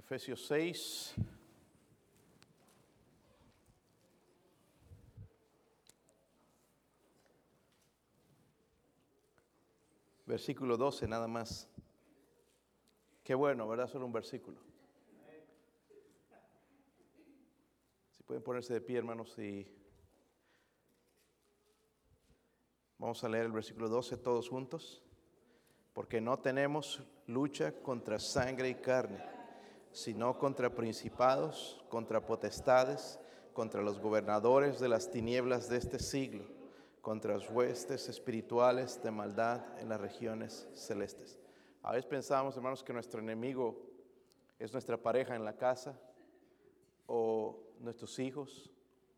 Efesios 6. Versículo 12 nada más. Qué bueno, ¿verdad? Solo un versículo. Si pueden ponerse de pie, hermanos, y vamos a leer el versículo 12 todos juntos. Porque no tenemos lucha contra sangre y carne, sino contra principados, contra potestades, contra los gobernadores de las tinieblas de este siglo, contra las huestes espirituales de maldad en las regiones celestes. A veces pensamos, hermanos, que nuestro enemigo es nuestra pareja en la casa, o nuestros hijos,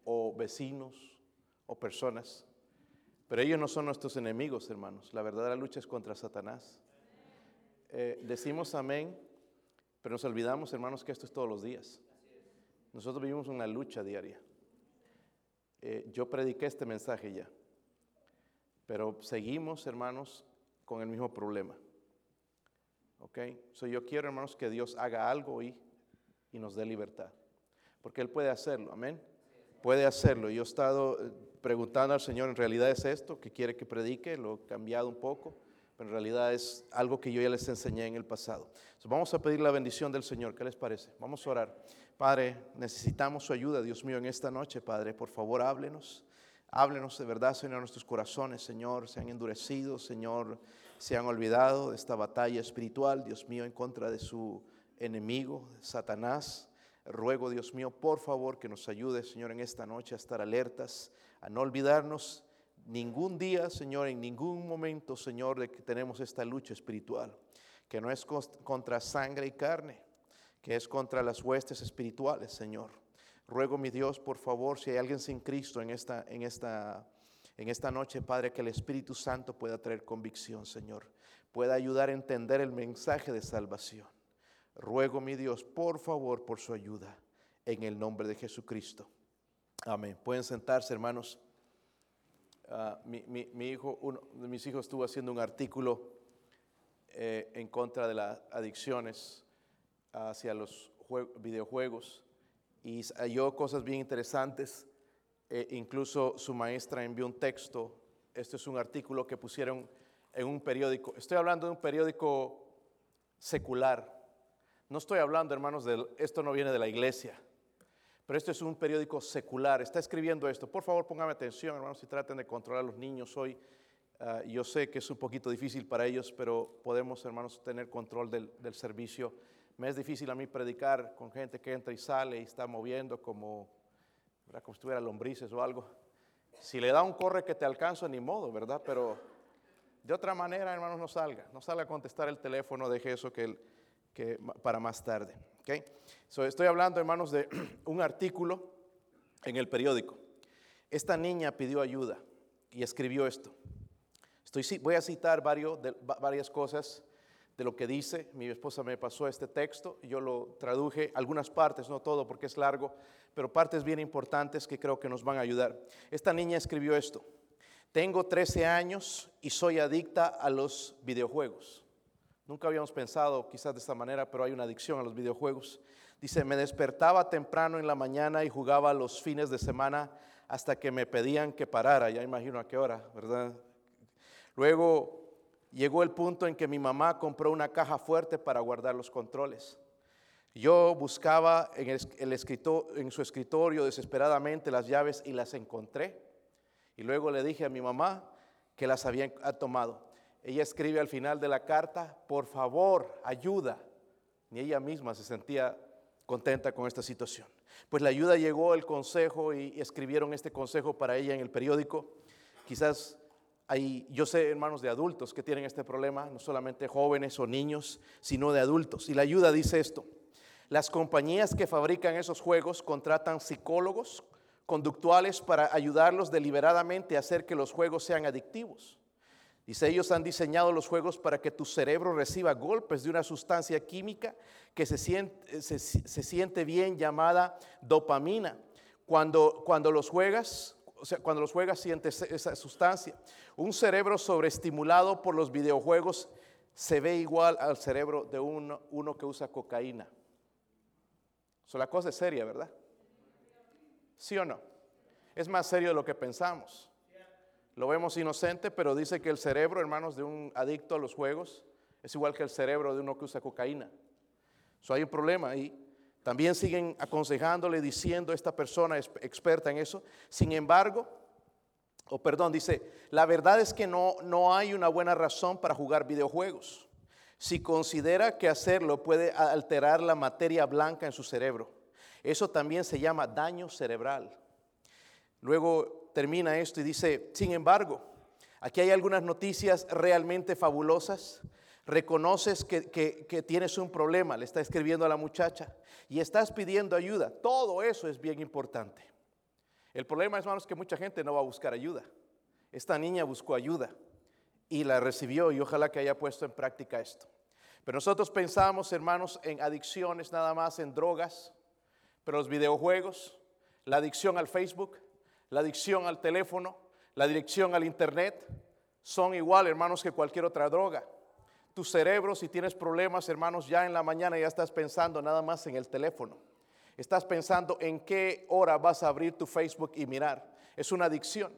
o vecinos, o personas. Pero ellos no son nuestros enemigos, hermanos. La verdadera lucha es contra Satanás. Eh, decimos amén, pero nos olvidamos, hermanos, que esto es todos los días. Nosotros vivimos una lucha diaria. Eh, yo prediqué este mensaje ya, pero seguimos, hermanos, con el mismo problema. ¿Ok? So yo quiero, hermanos, que Dios haga algo hoy y nos dé libertad. Porque Él puede hacerlo, amén. Puede hacerlo. Yo he estado eh, preguntando al Señor, ¿en realidad es esto que quiere que predique? Lo he cambiado un poco, en realidad es algo que yo ya les enseñé en el pasado. Vamos a pedir la bendición del Señor. ¿Qué les parece? Vamos a orar. Padre, necesitamos su ayuda, Dios mío, en esta noche, Padre. Por favor, háblenos. Háblenos de verdad, Señor, nuestros corazones, Señor, se han endurecido, Señor, se han olvidado de esta batalla espiritual, Dios mío, en contra de su enemigo, Satanás. Ruego, Dios mío, por favor, que nos ayude, Señor, en esta noche a estar alertas, a no olvidarnos ningún día, Señor, en ningún momento, Señor, de que tenemos esta lucha espiritual, que no es contra sangre y carne, que es contra las huestes espirituales, Señor. Ruego, mi Dios, por favor, si hay alguien sin Cristo en esta, en esta en esta noche, Padre, que el Espíritu Santo pueda traer convicción, Señor. Pueda ayudar a entender el mensaje de salvación. Ruego, mi Dios, por favor, por su ayuda, en el nombre de Jesucristo. Amén. Pueden sentarse, hermanos. Ah, mi, hijo, uno de mis hijos estuvo haciendo un artículo eh, en contra de las adicciones hacia los videojuegos y halló cosas bien interesantes eh, incluso su maestra envió un texto. Este es un artículo que pusieron en un periódico. Estoy hablando de un periódico secular. No estoy hablando, hermanos, de esto no viene de la iglesia. Pero esto es un periódico secular. Está escribiendo esto. Por favor, póngame atención, hermanos, y traten de controlar a los niños hoy. Ah, yo sé que es un poquito difícil para ellos, pero podemos, hermanos, tener control del, del servicio. Me es difícil a mí predicar con gente que entra y sale y está moviendo como como si tuviera lombrices o algo. Si le da un corre que te alcanzo, ni modo, ¿verdad? Pero de otra manera, hermanos, no salga. No salga a contestar el teléfono, deje eso que, que para más tarde. ¿okay? estoy hablando, hermanos, de un artículo en el periódico. Esta niña pidió ayuda y escribió esto. Estoy, voy a citar varios, varias cosas de lo que dice. Mi esposa me pasó este texto, yo lo traduje, algunas partes, no todo porque es largo, pero partes bien importantes que creo que nos van a ayudar. Esta niña escribió esto. Tengo 13 años y soy adicta a los videojuegos. Nunca habíamos pensado quizás de esta manera, pero hay una adicción a los videojuegos. Dice, me despertaba temprano en la mañana y jugaba los fines de semana hasta que me pedían que parara. Ya imagino a qué hora, ¿verdad? Luego llegó el punto en que mi mamá compró una caja fuerte para guardar los controles. Yo buscaba en, su escritorio desesperadamente las llaves y las encontré. Y luego le dije a mi mamá que las habían tomado. Ella escribe al final de la carta, por favor, ayuda. Ni ella misma se sentía contenta con esta situación. Pues la ayuda llegó el consejo y escribieron este consejo para ella en el periódico. Quizás hay, yo sé, hermanos, de adultos que tienen este problema, no solamente jóvenes o niños, sino de adultos. Y la ayuda dice esto. Las compañías que fabrican esos juegos contratan psicólogos conductuales para ayudarlos deliberadamente a hacer que los juegos sean adictivos. Dice, ellos han diseñado los juegos para que tu cerebro reciba golpes de una sustancia química que se siente, se, siente bien llamada dopamina. Cuando, cuando los juegas, o sea, cuando los juegas sientes esa sustancia. Un cerebro sobreestimulado por los videojuegos se ve igual al cerebro de uno, uno que usa cocaína. So, la cosa es seria, ¿verdad? ¿Sí o no? Es más serio de lo que pensamos. Lo vemos inocente, pero dice que el cerebro, hermanos, de un adicto a los juegos es igual que el cerebro de uno que usa cocaína. So, hay un problema ahí. También siguen aconsejándole, diciendo esta persona es experta en eso. Sin embargo, o perdón, dice, la verdad es que no, no hay una buena razón para jugar videojuegos. Si considera que hacerlo puede alterar la materia blanca en su cerebro. Eso también se llama daño cerebral. Luego termina esto y dice, sin embargo, aquí hay algunas noticias realmente fabulosas. Reconoces que, que, tienes un problema, le está escribiendo a la muchacha, y estás pidiendo ayuda. Todo eso es bien importante. El problema, hermanos, es que mucha gente no va a buscar ayuda. Esta niña buscó ayuda y la recibió y ojalá que haya puesto en práctica esto. Pero nosotros pensamos, hermanos, en adicciones nada más, en drogas, pero los videojuegos, la adicción al Facebook, la adicción al teléfono, la adicción al Internet, son igual, hermanos, que cualquier otra droga. Tu cerebro, si tienes problemas, hermanos, ya en la mañana ya estás pensando nada más en el teléfono. Estás pensando en qué hora vas a abrir tu Facebook y mirar. Es una adicción.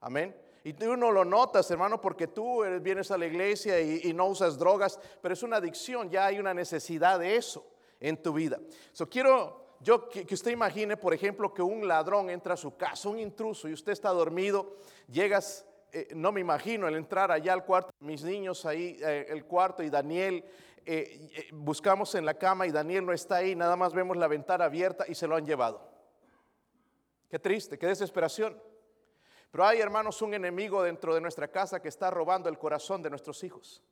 Amén. Y tú no lo notas, hermano, porque tú vienes a la iglesia y, no usas drogas, pero es una adicción, ya hay una necesidad de eso en tu vida. So, quiero yo que, usted imagine, por ejemplo, que un ladrón entra a su casa, un intruso, y usted está dormido, llegas, eh, no me imagino el entrar allá al cuarto, mis niños ahí, eh, el cuarto y Daniel, eh, buscamos en la cama y Daniel no está ahí, nada más vemos la ventana abierta y se lo han llevado. Qué triste, qué desesperación. Pero hay, hermanos, un enemigo dentro de nuestra casa que está robando el corazón de nuestros hijos.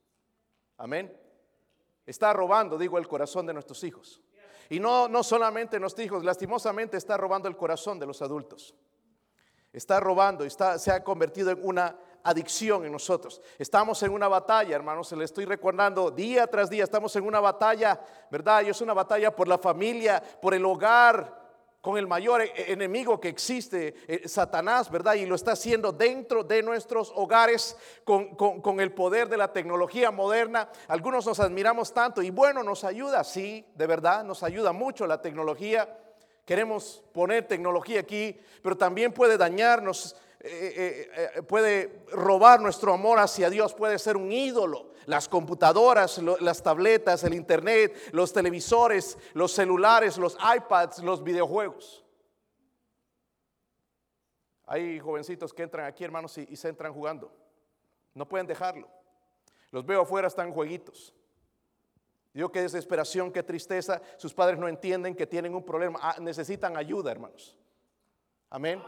Amén. Está robando, digo, el corazón de nuestros hijos. Y no, no solamente nuestros hijos, lastimosamente está robando el corazón de los adultos. Está robando, está, se ha convertido en una adicción en nosotros. Estamos en una batalla, hermanos, se le estoy recordando día tras día, estamos en una batalla, ¿verdad? Y es una batalla por la familia, por el hogar, con el mayor e-, e-, enemigo que existe, eh, Satanás, ¿verdad? Y lo está haciendo dentro de nuestros hogares con, el poder de la tecnología moderna. Algunos nos admiramos tanto y bueno, nos ayuda, sí, de verdad, nos ayuda mucho la tecnología. Queremos poner tecnología aquí, pero también puede dañarnos, eh, eh, puede robar nuestro amor hacia Dios, puede ser un ídolo las computadoras, las tabletas, el internet, los televisores, los celulares, los iPads, los videojuegos. Hay jovencitos que entran aquí, hermanos, y, se entran jugando. No pueden dejarlo. Los veo afuera, están jueguitos. Digo, qué desesperación, qué tristeza. Sus padres no entienden que tienen un problema. Ah, necesitan ayuda, hermanos. Amén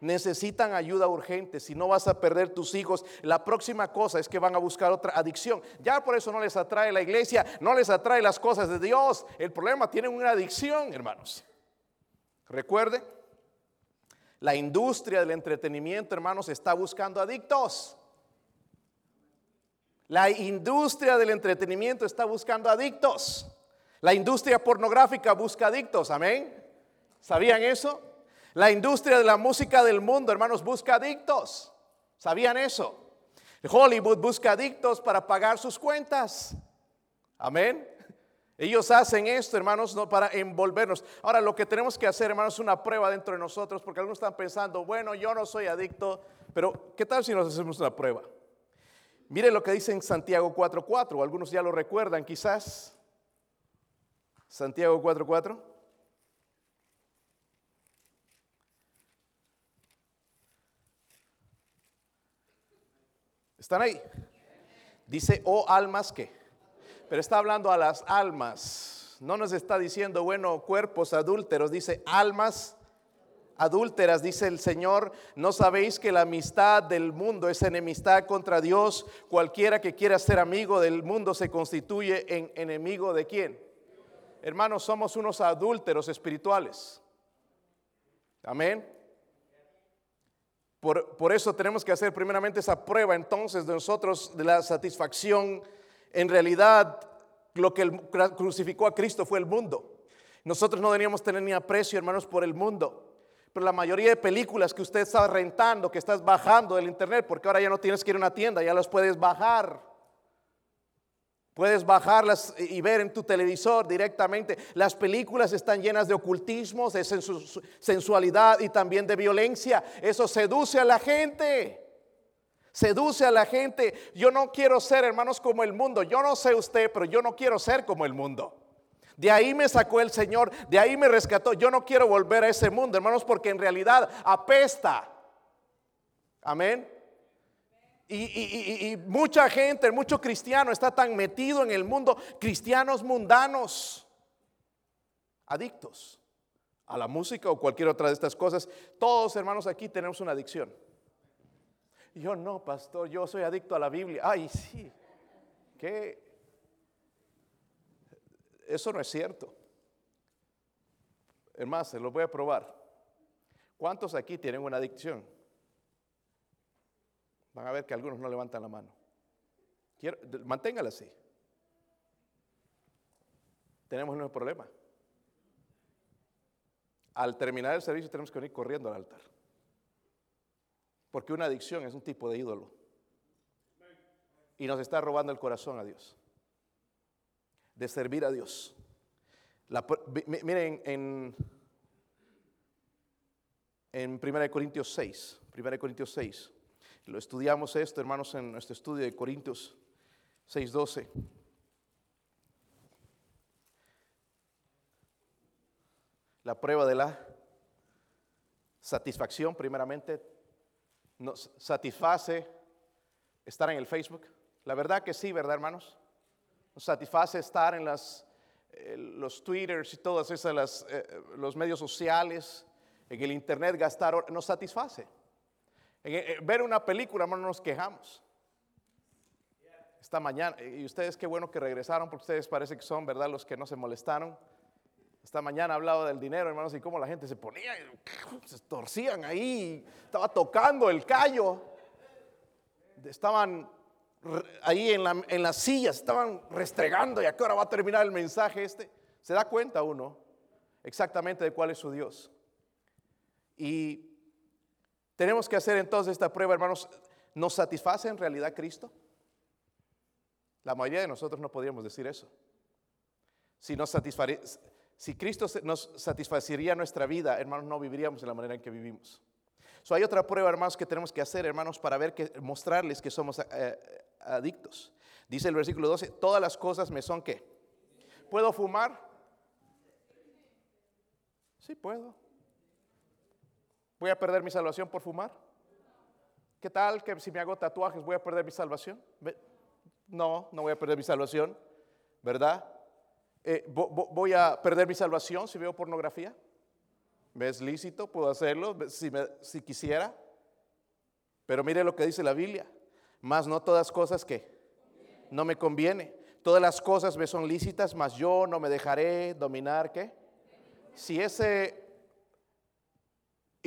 necesitan ayuda urgente, si no vas a perder tus hijos, la próxima cosa es que van a buscar otra adicción. Ya por eso no les atrae la iglesia, no les atrae las cosas de Dios. El problema tienen una adicción, hermanos. Recuerde, la industria del entretenimiento, hermanos, está buscando adictos. La industria del entretenimiento está buscando adictos. La industria pornográfica busca adictos, amén. ¿Sabían eso? La industria de la música del mundo, hermanos, busca adictos. ¿Sabían eso? Hollywood busca adictos para pagar sus cuentas. Amén. Ellos hacen esto, hermanos, no para envolvernos. Ahora, lo que tenemos que hacer, hermanos, es una prueba dentro de nosotros, porque algunos están pensando, bueno, yo no soy adicto, pero ¿qué tal si nos hacemos una prueba? Mire lo que dice en Santiago 4.4, algunos ya lo recuerdan quizás. Santiago 4.4. ¿Están ahí? Dice, oh almas que. Pero está hablando a las almas. No nos está diciendo, bueno, cuerpos adúlteros. Dice, almas adúlteras. Dice el Señor, no sabéis que la amistad del mundo es enemistad contra Dios. Cualquiera que quiera ser amigo del mundo se constituye en enemigo de quién. Hermanos, somos unos adúlteros espirituales. Amén. Por, eso tenemos que hacer primeramente esa prueba entonces de nosotros de la satisfacción. En realidad, lo que crucificó a Cristo fue el mundo. Nosotros no deberíamos tener ni aprecio, hermanos, por el mundo. Pero la mayoría de películas que usted está rentando, que estás bajando del internet, porque ahora ya no tienes que ir a una tienda, ya las puedes bajar. Puedes bajarlas y ver en tu televisor directamente. Las películas están llenas de ocultismos, de sensualidad y también de violencia. Eso seduce a la gente. Seduce a la gente. Yo no quiero ser, hermanos, como el mundo. Yo no sé usted, pero yo no quiero ser como el mundo. De ahí me sacó el Señor, de ahí me rescató. Yo no quiero volver a ese mundo, hermanos, porque en realidad apesta. Amén. Y, mucha gente, mucho cristiano está tan metido en el mundo, cristianos mundanos, adictos a la música o cualquier otra de estas cosas. Todos hermanos aquí tenemos una adicción. yo no, pastor, yo soy adicto a la Biblia. Ay, sí, que eso no es cierto. Es se lo voy a probar. ¿Cuántos aquí tienen una adicción? Van a ver que algunos no levantan la mano. Quiero, manténgala así. Tenemos un problema. Al terminar el servicio tenemos que venir corriendo al altar. Porque una adicción es un tipo de ídolo. Y nos está robando el corazón a Dios. De servir a Dios. miren en, en 1 Corintios 6. 1 Corintios 6. Lo estudiamos esto, hermanos, en nuestro estudio de Corintios 6:12. La prueba de la satisfacción, primeramente, nos satisface estar en el Facebook. La verdad que sí, ¿verdad, hermanos? Nos satisface estar en las, eh, los Twitters y todas esas, eh, los medios sociales, en el Internet, gastar, nos satisface. Eh, ver una película, no nos quejamos. Esta mañana, y ustedes qué bueno que regresaron, porque ustedes parece que son, ¿verdad?, los que no se molestaron. Esta mañana hablaba del dinero, hermanos, y cómo la gente se ponía, se torcían ahí, estaba tocando el callo. Estaban ahí en, la, en las sillas, estaban restregando, y a qué hora va a terminar el mensaje este. Se da cuenta uno exactamente de cuál es su Dios. Y tenemos que hacer entonces esta prueba, hermanos. ¿Nos satisface en realidad Cristo? La mayoría de nosotros no podríamos decir eso. Si, nos si Cristo nos satisfacería nuestra vida, hermanos, no viviríamos de la manera en que vivimos. So, hay otra prueba, hermanos, que tenemos que hacer, hermanos, para ver que, mostrarles que somos eh, adictos. Dice el versículo 12, todas las cosas me son que. ¿Puedo fumar? Sí, puedo. ¿Voy a perder mi salvación por fumar? ¿Qué tal que si me hago tatuajes voy a perder mi salvación? No, no voy a perder mi salvación, ¿verdad? Eh, ¿Voy a perder mi salvación si veo pornografía? ¿Me es lícito? ¿Puedo hacerlo si, si quisiera? Pero mire lo que dice la Biblia. Más no todas cosas que no me conviene. Todas las cosas me son lícitas, mas yo no me dejaré dominar. ¿Qué? Si ese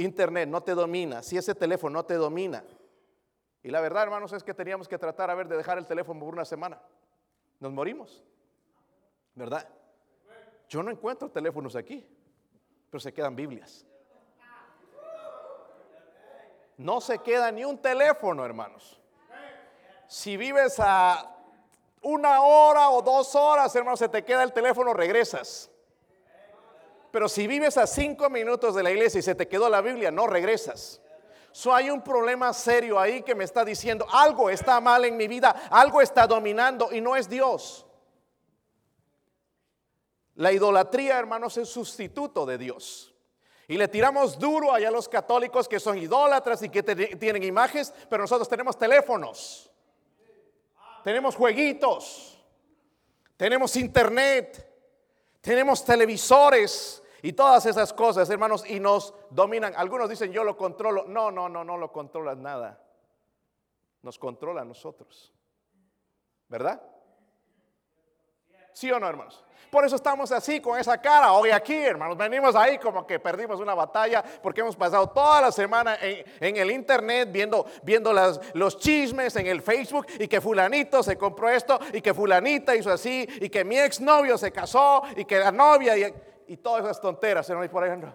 internet no te domina, si ese teléfono no te domina. Y la verdad, hermanos, es que teníamos que tratar a ver de dejar el teléfono por una semana. Nos morimos. ¿Verdad? Yo no encuentro teléfonos aquí, pero se quedan Biblias. No se queda ni un teléfono, hermanos. Si vives a una hora o dos horas, hermanos, se te queda el teléfono, regresas. Pero si vives a cinco minutos de la iglesia y se te quedó la Biblia, no regresas. So hay un problema serio ahí que me está diciendo algo está mal en mi vida, algo está dominando y no es Dios. La idolatría, hermanos, es sustituto de Dios. Y le tiramos duro allá a los católicos que son idólatras y que tienen imágenes, pero nosotros tenemos teléfonos, tenemos jueguitos, tenemos internet, tenemos televisores y todas esas cosas, hermanos, y nos dominan. Algunos dicen, yo lo controlo. No, no, no, no lo controlas nada. Nos controla a nosotros. ¿Verdad? ¿Sí o no, hermanos? Por eso estamos así, con esa cara, hoy aquí, hermanos. Venimos ahí como que perdimos una batalla porque hemos pasado toda la semana en, el internet viendo, viendo los chismes en el Facebook y que fulanito se compró esto y que fulanita hizo así y que mi exnovio se casó y que la novia y, y todas esas tonteras, hermanos, por ejemplo.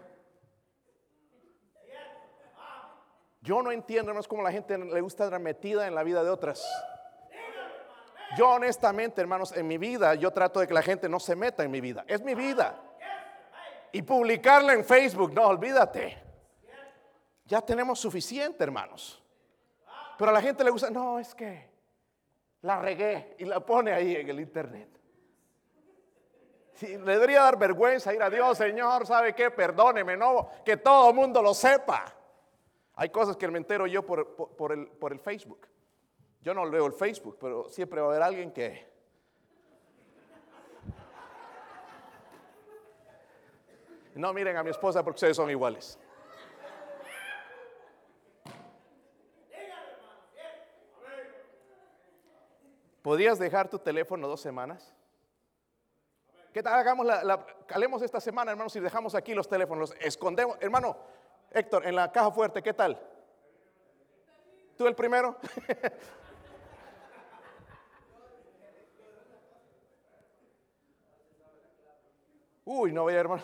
Yo no entiendo, hermanos, cómo la gente le gusta estar metida en la vida de otras. Yo honestamente, hermanos, en mi vida, yo trato de que la gente no se meta en mi vida. Es mi vida. Y publicarla en Facebook, no, olvídate. Ya tenemos suficiente, hermanos. Pero a la gente le gusta, no, es que la regué y la pone ahí en el internet. le debería dar vergüenza ir a Dios, Señor, ¿sabe qué? Perdóneme, no, que todo el mundo lo sepa. Hay cosas que me entero yo por, el, por el Facebook. Yo no leo el Facebook, pero siempre va a haber alguien que... No miren a mi esposa porque ustedes son iguales. ¿Podrías dejar tu teléfono dos semanas? ¿Qué tal? Hagamos la, calemos esta semana, hermanos, y dejamos aquí los teléfonos, los escondemos. Hermano, Héctor, en la caja fuerte, ¿qué tal? ¿Tú el primero? Uy, no voy a hermano.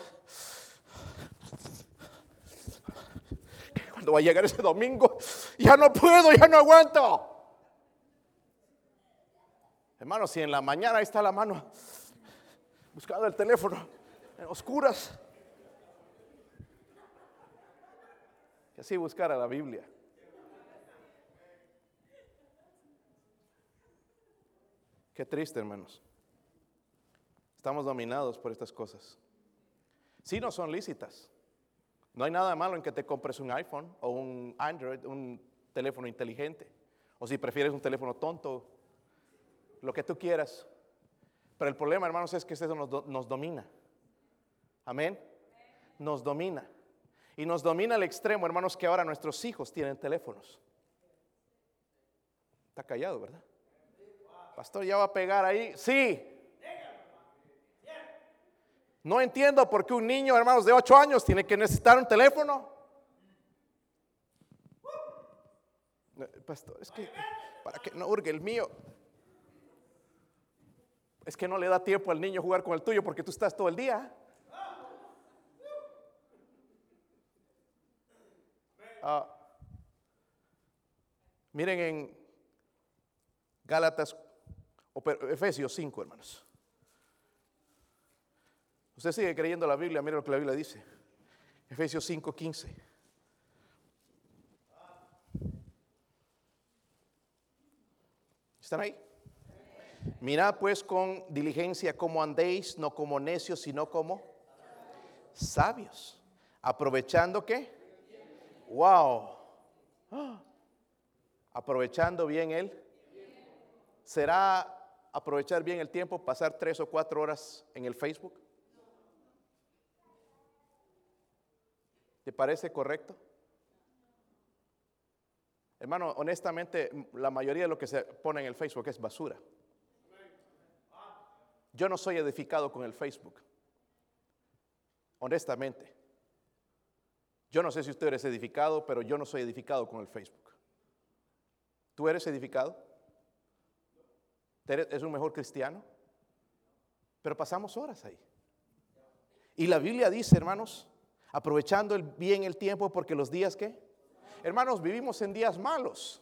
Cuando va a llegar ese domingo, ya no puedo, ya no aguanto. Hermano, si en la mañana ahí está la mano buscando el teléfono en oscuras. Y así buscar a la Biblia. Qué triste, hermanos. Estamos dominados por estas cosas. Si no son lícitas. No hay nada malo en que te compres un iPhone o un Android, un teléfono inteligente. O si prefieres un teléfono tonto, lo que tú quieras. Pero el problema, hermanos, es que eso nos, nos domina. Amén. Nos domina. Y nos domina al extremo, hermanos, que ahora nuestros hijos tienen teléfonos. Está callado, ¿verdad? Pastor, ¿ya va a pegar ahí? Sí. No entiendo por qué un niño, hermanos, de 8 años tiene que necesitar un teléfono. Pastor, es que para que no urge el mío. Es que no le da tiempo al niño jugar con el tuyo porque tú estás todo el día. Ah, miren en Gálatas, Efesios 5, hermanos. Usted sigue creyendo la Biblia, mire lo que la Biblia dice. Efesios 5, 15. ¿Están ahí? Mirad pues con diligencia cómo andéis, no como necios, sino como sabios. Aprovechando qué? Wow. Aprovechando bien él. ¿Será aprovechar bien el tiempo, pasar tres o cuatro horas en el Facebook? ¿Te parece correcto? Hermano, honestamente, la mayoría de lo que se pone en el Facebook es basura. Yo no soy edificado con el Facebook. Honestamente. Yo no sé si usted eres edificado, pero yo no soy edificado con el Facebook. ¿Tú eres edificado? ¿Es un mejor cristiano? Pero pasamos horas ahí. Y la Biblia dice, hermanos, aprovechando bien el tiempo porque los días que, hermanos, vivimos en días malos.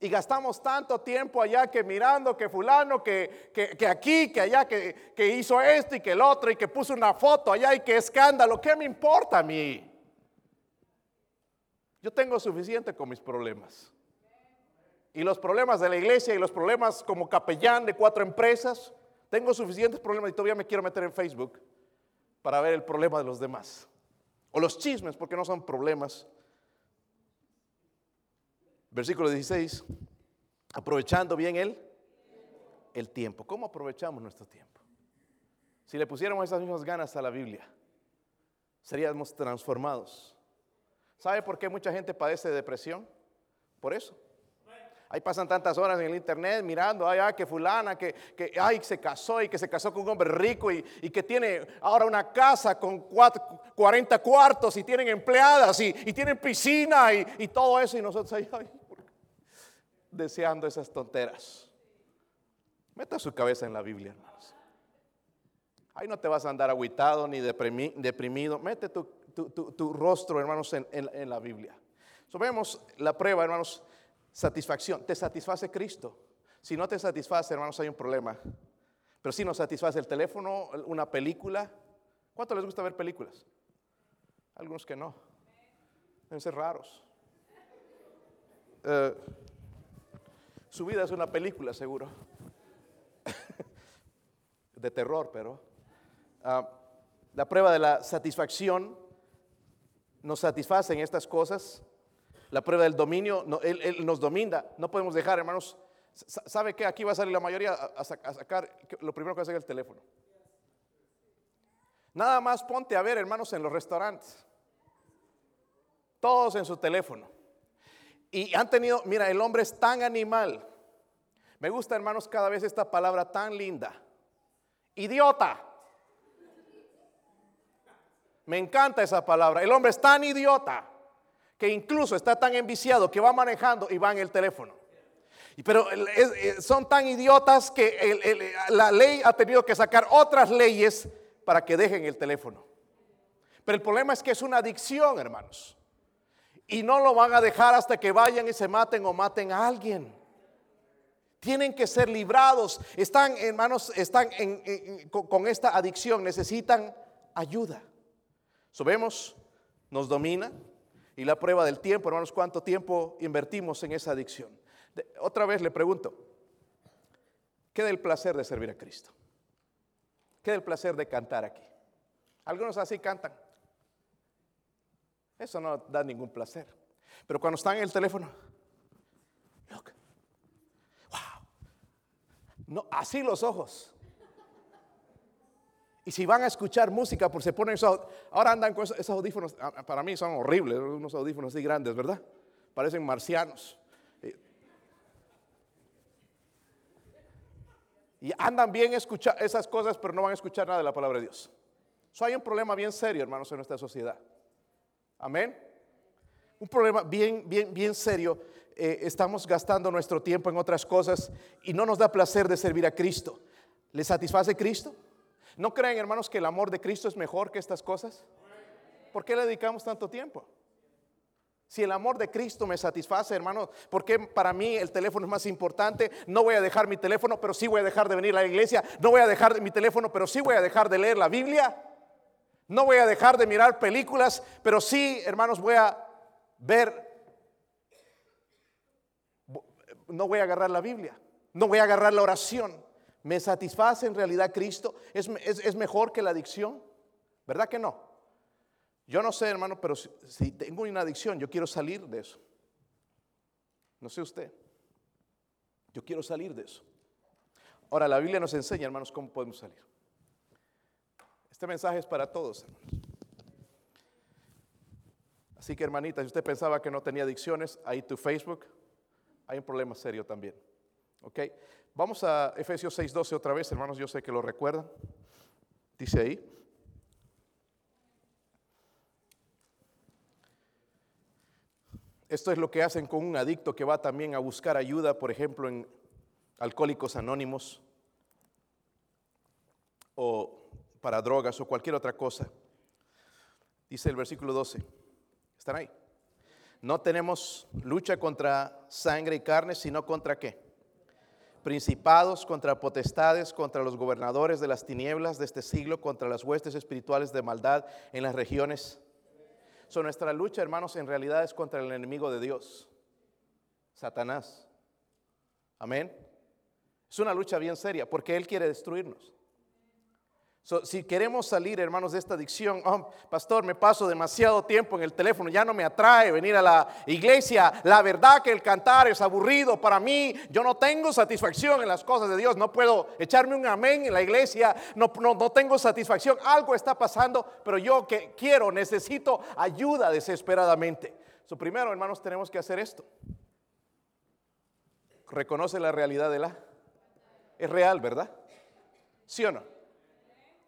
Y gastamos tanto tiempo allá que mirando que fulano, que, que, aquí, que allá, que, que, hizo esto y que el otro y que puso una foto allá y que escándalo. ¿Qué me importa a mí? Yo tengo suficiente con mis problemas. Y los problemas de la iglesia y los problemas como capellán de cuatro empresas, tengo suficientes problemas y todavía me quiero meter en Facebook para ver el problema de los demás. O los chismes, porque no son problemas Versículo 16, aprovechando bien el, el tiempo. ¿Cómo aprovechamos nuestro tiempo? Si le pusiéramos esas mismas ganas a la Biblia, seríamos transformados. ¿Sabe por qué mucha gente padece de depresión? Por eso. Ahí pasan tantas horas en el internet mirando, ay, que fulana, que, que ay, se casó y que se casó con un hombre rico y, que tiene ahora una casa con 40 cuartos y tienen empleadas y, tienen piscina y, todo eso y nosotros ahí, ay, deseando esas tonteras. Meta su cabeza en la Biblia, hermanos. Ahí no te vas a andar aguitado ni deprimido. Mete tu, rostro, hermanos, en, la Biblia. So, la prueba, hermanos satisfacción. ¿Te satisface Cristo? Si no te satisface, hermanos, hay un problema. Pero si nos satisface el teléfono, una película. ¿Cuánto les gusta ver películas? Algunos que no. Deben ser raros. Eh, su vida es una película, seguro. de terror, pero. Ah, la prueba de la satisfacción nos satisface en estas cosas. La prueba del dominio, él, nos domina. No podemos dejar, hermanos. ¿Sabe qué? Aquí va a salir la mayoría a, sacar, lo primero que va a hacer el teléfono. Nada más ponte a ver, hermanos, en los restaurantes. Todos en su teléfono. Y han tenido, mira, el hombre es tan animal. Me gusta, hermanos, cada vez esta palabra tan linda. Idiota. Me encanta esa palabra. El hombre es tan idiota que incluso está tan enviciado que va manejando y va en el teléfono. Pero son tan idiotas que la ley ha tenido que sacar otras leyes para que dejen el teléfono. Pero el problema es que es una adicción, hermanos. Y no lo van a dejar hasta que vayan y se maten o maten a alguien. Tienen que ser librados. Están, hermanos, están con esta adicción. Necesitan ayuda. Sabemos, nos domina. Y la prueba del tiempo, hermanos, cuánto tiempo invertimos en esa adicción. otra vez le pregunto, ¿qué del placer de servir a Cristo? ¿Qué del placer de cantar aquí? Algunos así cantan. Eso no da ningún placer. Pero cuando están en el teléfono, look, wow, no, así los ojos. Y si van a escuchar música, por se ponen esos, ahora andan con esos, audífonos, ah, ah, para mí son horribles, unos audífonos así grandes, ¿verdad? Parecen marcianos. Y andan bien escuchar esas cosas, pero no van a escuchar nada de la palabra de Dios. Eso hay un problema bien serio, hermanos, en nuestra sociedad. Amén. Un problema bien, bien, bien serio. Eh, estamos gastando nuestro tiempo en otras cosas y no nos da placer de servir a Cristo. ¿Le satisface Cristo? ¿No creen, hermanos, que el amor de Cristo es mejor que estas cosas? ¿Por qué le dedicamos tanto tiempo? Si el amor de Cristo me satisface, hermanos, porque para mí el teléfono es más importante? No voy a dejar mi teléfono, pero sí voy a dejar de venir a la iglesia. No voy a dejar mi teléfono, pero sí voy a dejar de leer la Biblia. No voy a dejar de mirar películas, pero sí, hermanos, voy a ver. No voy a agarrar la Biblia. No voy a agarrar la oración. ¿Me satisface en realidad Cristo? ¿Es, mejor que la adicción? ¿Verdad que no? Yo no sé, hermano, pero si, tengo una adicción, yo quiero salir de eso. No sé usted. Yo quiero salir de eso. Ahora, la Biblia nos enseña, hermanos, cómo podemos salir. Este mensaje es para todos, hermanos. Así que, hermanita, si usted pensaba que no tenía adicciones, ahí tu Facebook, hay un problema serio también. ¿Ok? Vamos a Efesios 6:12 otra vez, hermanos, yo sé que lo recuerdan. Dice ahí. Esto es lo que hacen con un adicto que va también a buscar ayuda, por ejemplo, en alcohólicos anónimos o para drogas o cualquier otra cosa. Dice el versículo 12. ¿Están ahí? No tenemos lucha contra sangre y carne, sino contra qué? Principados, contra potestades, contra los gobernadores de las tinieblas de este siglo, contra las huestes espirituales de maldad en las regiones. So, nuestra lucha, hermanos, en realidad es contra el enemigo de Dios, Satanás. Amén. Es una lucha bien seria porque Él quiere destruirnos si queremos salir, hermanos, de esta adicción, oh, pastor, me paso demasiado tiempo en el teléfono, ya no me atrae venir a la iglesia. La verdad que el cantar es aburrido para mí. Yo no tengo satisfacción en las cosas de Dios. No puedo echarme un amén en la iglesia. No, no, tengo satisfacción. Algo está pasando, pero yo que quiero, necesito ayuda desesperadamente. So, primero, hermanos, tenemos que hacer esto. Reconoce la realidad de la. Es real, ¿verdad? ¿Sí o no?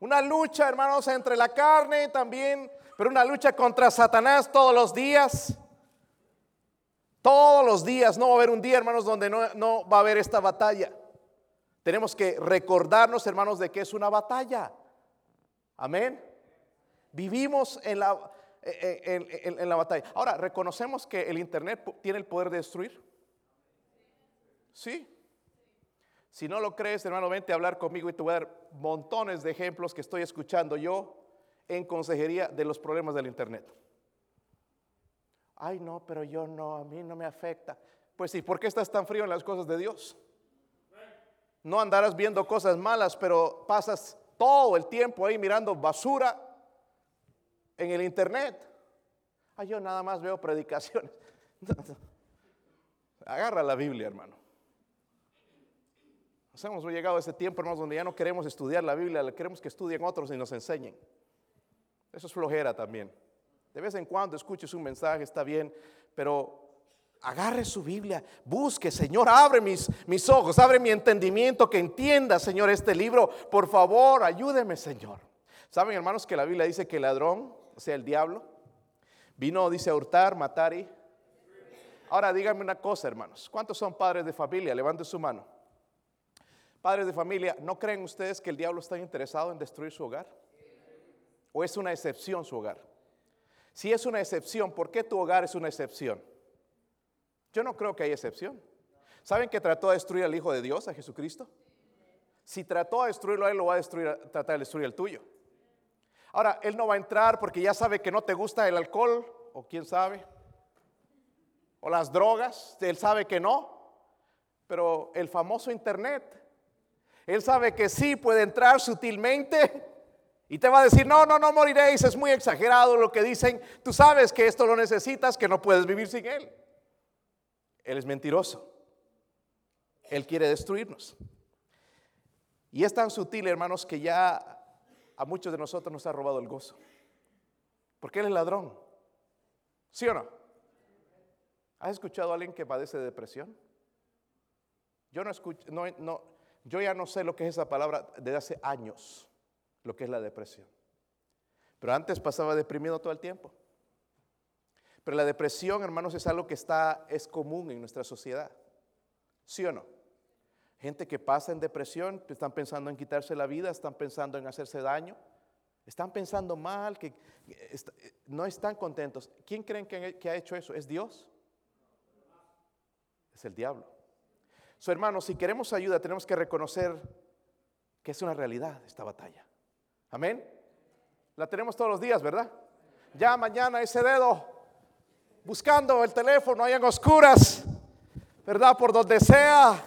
Una lucha, hermanos, entre la carne también, pero una lucha contra Satanás todos los días. Todos los días, no va a haber un día, hermanos, donde no, va a haber esta batalla. Tenemos que recordarnos, hermanos, de que es una batalla. Amén. Vivimos en la, eh, eh, en, la batalla. Ahora, ¿reconocemos que el Internet tiene el poder de destruir? Sí. Si no lo crees, hermano, vente a hablar conmigo y te voy a dar montones de ejemplos que estoy escuchando yo en consejería de los problemas del Internet. Ay, no, pero yo no, a mí no me afecta. Pues sí, ¿por qué estás tan frío en las cosas de Dios? No andarás viendo cosas malas, pero pasas todo el tiempo ahí mirando basura en el Internet. Ay, yo nada más veo predicaciones. Agarra la Biblia, hermano. Nos hemos llegado a ese tiempo, hermanos, donde ya no queremos estudiar la Biblia, queremos que estudien otros y nos enseñen. Eso es flojera también. De vez en cuando escuches un mensaje, está bien, pero agarre su Biblia, busque, Señor, abre mis, mis ojos, abre mi entendimiento, que entienda, Señor, este libro. Por favor, ayúdeme, Señor. ¿Saben, hermanos, que la Biblia dice que el ladrón, o sea, el diablo, vino, dice, a hurtar, matar y... Ahora díganme una cosa, hermanos. ¿Cuántos son padres de familia? Levanten su mano. Padres de familia, ¿no creen ustedes que el diablo está interesado en destruir su hogar? ¿O es una excepción su hogar? Si es una excepción, ¿por qué tu hogar es una excepción? Yo no creo que haya excepción. ¿Saben que trató de destruir al Hijo de Dios, a Jesucristo? Si trató de destruirlo él, lo va a destruir, tratar de destruir el tuyo. Ahora, él no va a entrar porque ya sabe que no te gusta el alcohol, o quién sabe, o las drogas, él sabe que no, pero el famoso internet, él sabe que sí puede entrar sutilmente y te va a decir, no, no, no moriréis, es muy exagerado lo que dicen, tú sabes que esto lo necesitas, que no puedes vivir sin él. Él es mentiroso, él quiere destruirnos. Y es tan sutil, hermanos, que ya a muchos de nosotros nos ha robado el gozo. Porque Él es ladrón. ¿Sí o no? ¿Has escuchado a alguien que padece de depresión? Yo no escucho, no, no, yo ya no sé lo que es esa palabra desde hace años, lo que es la depresión. Pero antes pasaba deprimido todo el tiempo. Pero la depresión, hermanos, es algo que está, es común en nuestra sociedad. ¿Sí o no? Gente que pasa en depresión, están pensando en quitarse la vida, están pensando en hacerse daño, están pensando mal, que no están contentos. ¿Quién creen que, ha hecho eso? ¿Es Dios? Es el diablo. So, hermanos, si queremos ayuda, tenemos que reconocer que es una realidad esta batalla. Amén. La tenemos todos los días, ¿verdad? Ya mañana ese dedo buscando el teléfono ahí en oscuras, ¿verdad? Por donde sea,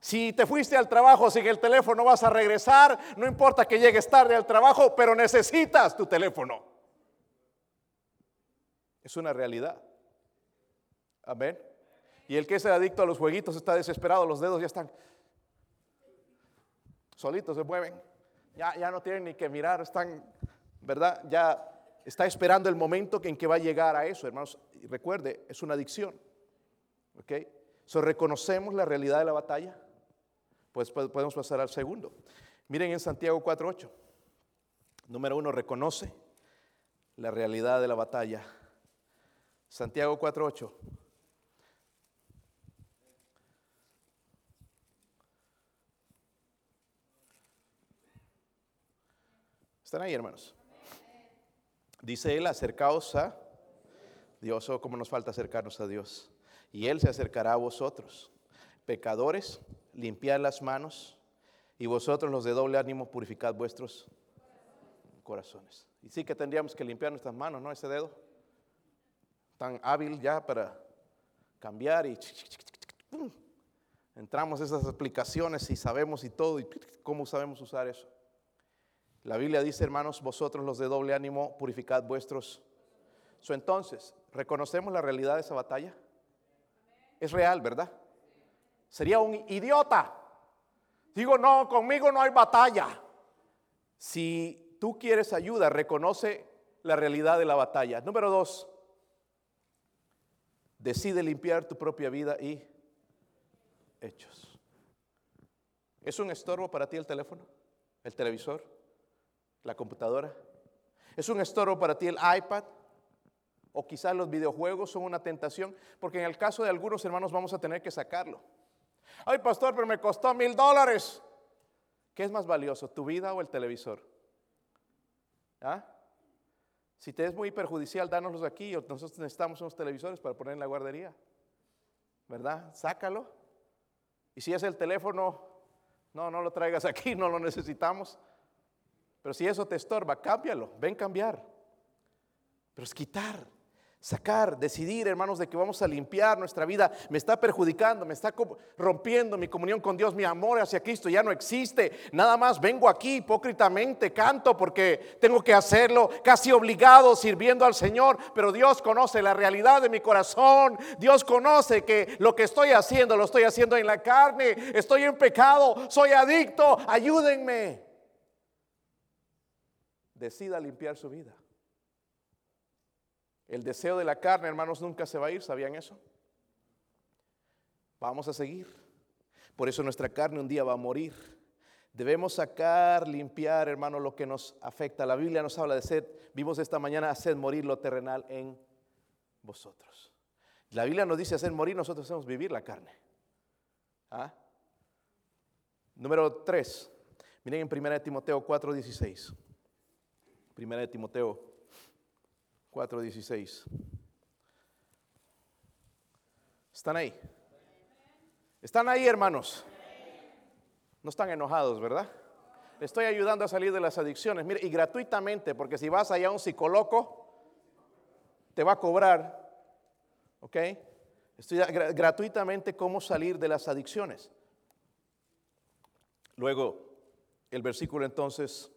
si te fuiste al trabajo sin el teléfono vas a regresar, no importa que llegues tarde al trabajo, pero necesitas tu teléfono. Es una realidad. Amén. Y el que es adicto a los jueguitos está desesperado, los dedos ya están solitos, se mueven. Ya, ya no tienen ni que mirar, están, ¿verdad? Ya está esperando el momento en que va a llegar a eso, hermanos. Recuerde, es una adicción. ¿Ok? So, reconocemos la realidad de la batalla pues podemos pasar al segundo. Miren en Santiago 4.8. Número uno, reconoce la realidad de la batalla. Santiago 4.8. ¿Están ahí, hermanos? Dice él, acercaos a Dios, o oh, como nos falta acercarnos a Dios. Y Él se acercará a vosotros, pecadores, limpiad las manos y vosotros los de doble ánimo purificad vuestros corazones. Y sí que tendríamos que limpiar nuestras manos, ¿no? Ese dedo tan hábil ya para cambiar y entramos esas aplicaciones y sabemos y todo y cómo sabemos usar eso. La Biblia dice, hermanos, vosotros los de doble ánimo purificad vuestros. Entonces, ¿reconocemos la realidad de esa batalla? Es real, ¿verdad? Sería un idiota. Digo, no, conmigo no hay batalla. Si tú quieres ayuda, reconoce la realidad de la batalla. Número dos, decide limpiar tu propia vida y hechos. ¿Es un estorbo para ti el teléfono, el televisor, la computadora? ¿Es un estorbo para ti el iPad? O quizás los videojuegos son una tentación, porque en el caso de algunos hermanos vamos a tener que sacarlo. Ay, pastor, pero me costó mil dólares. ¿Qué es más valioso, tu vida o el televisor? ¿Ah? Si te es muy perjudicial, dánoslos aquí. Nosotros necesitamos unos televisores para poner en la guardería. ¿Verdad? Sácalo. Y si es el teléfono, No, no lo traigas aquí, no lo necesitamos. Pero si eso te estorba, cámbialo, ven cambiar. Pero es quitar sacar, decidir, hermanos, de que vamos a limpiar nuestra vida, me está perjudicando, me está rompiendo mi comunión con Dios, mi amor hacia Cristo ya no existe. Nada más vengo aquí hipócritamente, canto porque tengo que hacerlo, casi obligado, sirviendo al Señor, pero Dios conoce la realidad de mi corazón. Dios conoce que lo que estoy haciendo lo estoy haciendo en la carne, estoy en pecado, soy adicto, ayúdenme. Decida limpiar su vida. El deseo de la carne, hermanos, nunca se va a ir, ¿sabían eso? Vamos a seguir. Por eso nuestra carne un día va a morir. Debemos sacar, limpiar, hermanos, lo que nos afecta. La Biblia nos habla de sed. Vimos esta mañana hacer morir lo terrenal en vosotros. La Biblia nos dice hacer morir, nosotros hacemos vivir la carne. ¿Ah? Número 3. Miren en 1 Timoteo 4:16. 1 Timoteo 4.16. ¿Están ahí? ¿Están ahí, hermanos? No están enojados, ¿verdad? Le estoy ayudando a salir de las adicciones. Mire, y gratuitamente, porque si vas allá a un psicólogo, te va a cobrar, ¿ok? Estoy gratuitamente cómo salir de las adicciones. Luego, el versículo entonces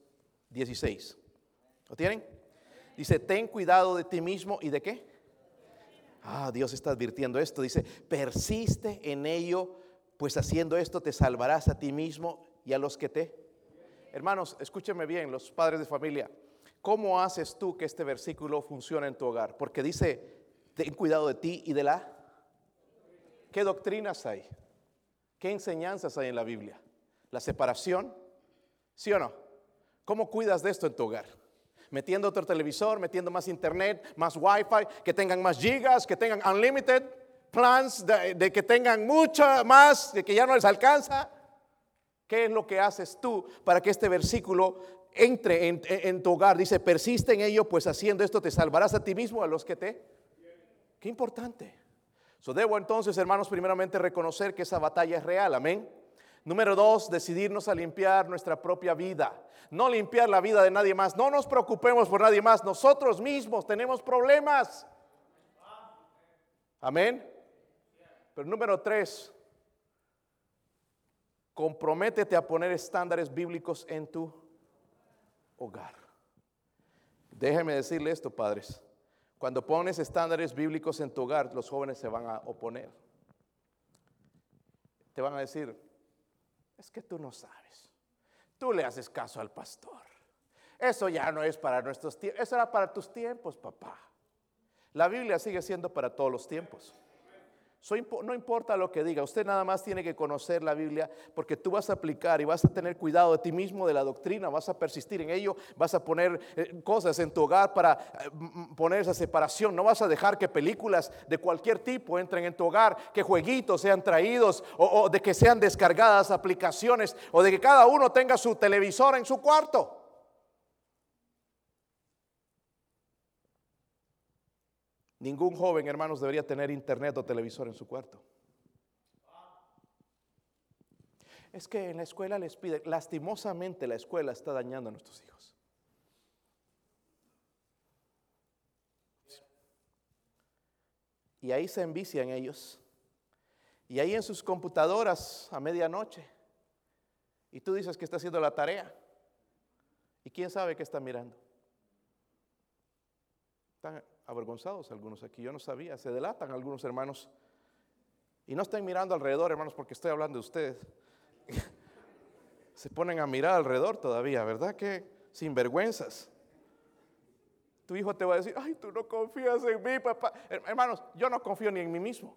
16. ¿Lo tienen? Dice, ten cuidado de ti mismo y de qué. Ah, Dios está advirtiendo esto. Dice, persiste en ello, pues haciendo esto te salvarás a ti mismo y a los que te. Hermanos, escúcheme bien, los padres de familia. ¿Cómo haces tú que este versículo funcione en tu hogar? Porque dice, ten cuidado de ti y de la... ¿Qué doctrinas hay? ¿Qué enseñanzas hay en la Biblia? ¿La separación? ¿Sí o no? ¿Cómo cuidas de esto en tu hogar? Metiendo otro televisor, metiendo más internet, más wifi, que tengan más gigas, que tengan unlimited plans, de, que tengan mucho más, de que ya no les alcanza. ¿Qué es lo que haces tú para que este versículo entre en, tu hogar? Dice, persiste en ello, pues haciendo esto te salvarás a ti mismo, a los que te... Qué importante. So, debo entonces, hermanos, primeramente reconocer que esa batalla es real, amén. Número dos, decidirnos a limpiar nuestra propia vida. No limpiar la vida de nadie más. No nos preocupemos por nadie más. Nosotros mismos tenemos problemas. Amén. Pero número tres, comprométete a poner estándares bíblicos en tu hogar. Déjeme decirle esto, padres. Cuando pones estándares bíblicos en tu hogar, los jóvenes se van a oponer. Te van a decir, es que tú no sabes. Tú le haces caso al pastor. Eso ya no es para nuestros tiempos. Eso era para tus tiempos, papá. La Biblia sigue siendo para todos los tiempos no importa lo que diga, usted nada más tiene que conocer la Biblia porque tú vas a aplicar y vas a tener cuidado de ti mismo, de la doctrina, vas a persistir en ello, vas a poner eh, cosas en tu hogar para eh, poner esa separación, no vas a dejar que películas de cualquier tipo entren en tu hogar, que jueguitos sean traídos o de que sean descargadas aplicaciones o de que cada uno tenga su televisor en su cuarto. Ningún joven, hermanos, debería tener internet o televisor en su cuarto. Es que en la escuela les pide, lastimosamente la escuela está dañando a nuestros hijos. Y ahí se envician ellos. Y ahí en sus computadoras a medianoche. Y tú dices que está haciendo la tarea. ¿Y quién sabe qué está mirando? Están avergonzados algunos aquí. Yo no sabía, se delatan algunos hermanos. Y no estén mirando alrededor, hermanos, porque estoy hablando de ustedes. se ponen a mirar alrededor todavía, ¿verdad? Que sinvergüenzas. Tu hijo te va a decir, ay, tú no confías en mí, papá. Hermanos, yo no confío ni en mí mismo.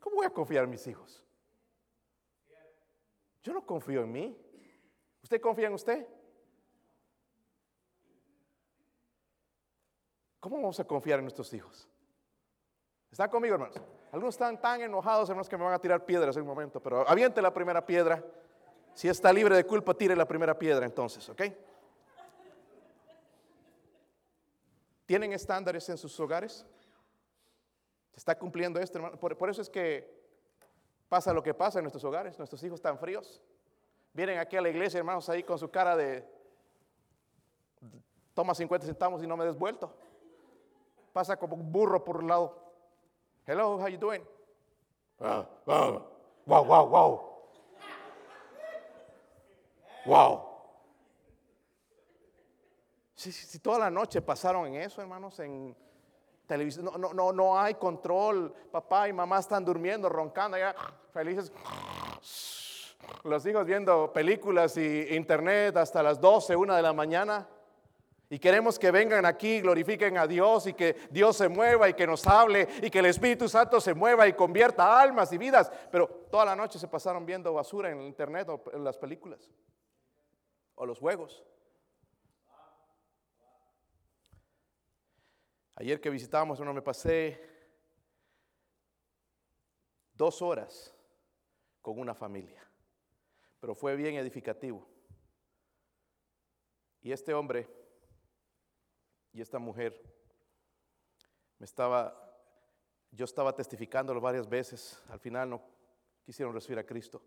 ¿Cómo voy a confiar en mis hijos? Yo no confío en mí. ¿Usted confía en usted? ¿Cómo vamos a confiar en nuestros hijos? ¿Están conmigo, hermanos? Algunos están tan enojados, hermanos, que me van a tirar piedras en un momento, pero aviente la primera piedra. Si está libre de culpa, tire la primera piedra entonces, ¿ok? ¿Tienen estándares en sus hogares? ¿Se está cumpliendo esto, hermano? Por, eso es que pasa lo que pasa en nuestros hogares. Nuestros hijos están fríos. Vienen aquí a la iglesia, hermanos, ahí con su cara de toma 50 centavos y no me des vuelto. Pasa como un burro por un lado. Hello, how you doing? wow, wow, wow. Wow. Si, toda la noche pasaron en eso, hermanos, en televisión, no, no, no, no hay control. Papá y mamá están durmiendo, roncando, ya felices. Los hijos viendo películas y internet hasta las 12, 1 de la mañana. Y queremos que vengan aquí, glorifiquen a Dios y que Dios se mueva y que nos hable y que el Espíritu Santo se mueva y convierta almas y vidas. Pero toda la noche se pasaron viendo basura en el internet o en las películas o los juegos. Ayer que visitamos, uno me pasé dos horas con una familia, pero fue bien edificativo. Y este hombre y esta mujer me estaba, yo estaba testificándolo varias veces, al final no quisieron recibir a Cristo.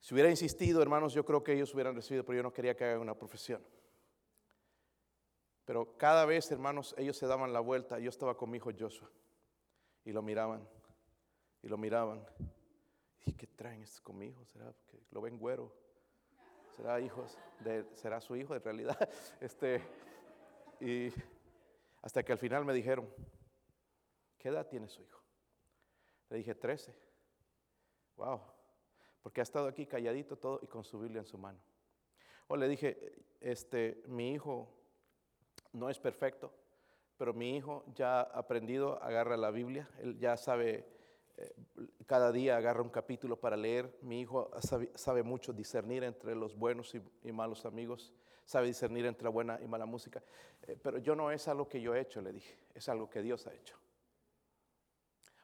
Si hubiera insistido, hermanos, yo creo que ellos hubieran recibido, pero yo no quería que hagan una profesión. Pero cada vez, hermanos, ellos se daban la vuelta. Yo estaba con mi hijo Joshua y lo miraban y lo miraban. ¿Y qué traen estos conmigo? ¿Será que lo ven güero? ¿Será hijos de, será su hijo en realidad? Este, y hasta que al final me dijeron, ¿qué edad tiene su hijo? Le dije, 13. Wow, porque ha estado aquí calladito todo y con su Biblia en su mano. O le dije, este, mi hijo no es perfecto, pero mi hijo ya ha aprendido, agarra la Biblia, él ya sabe, eh, cada día agarra un capítulo para leer. Mi hijo sabe, mucho discernir entre los buenos y malos amigos sabe discernir entre buena y mala música. Eh, pero yo no es algo que yo he hecho, le dije, es algo que Dios ha hecho.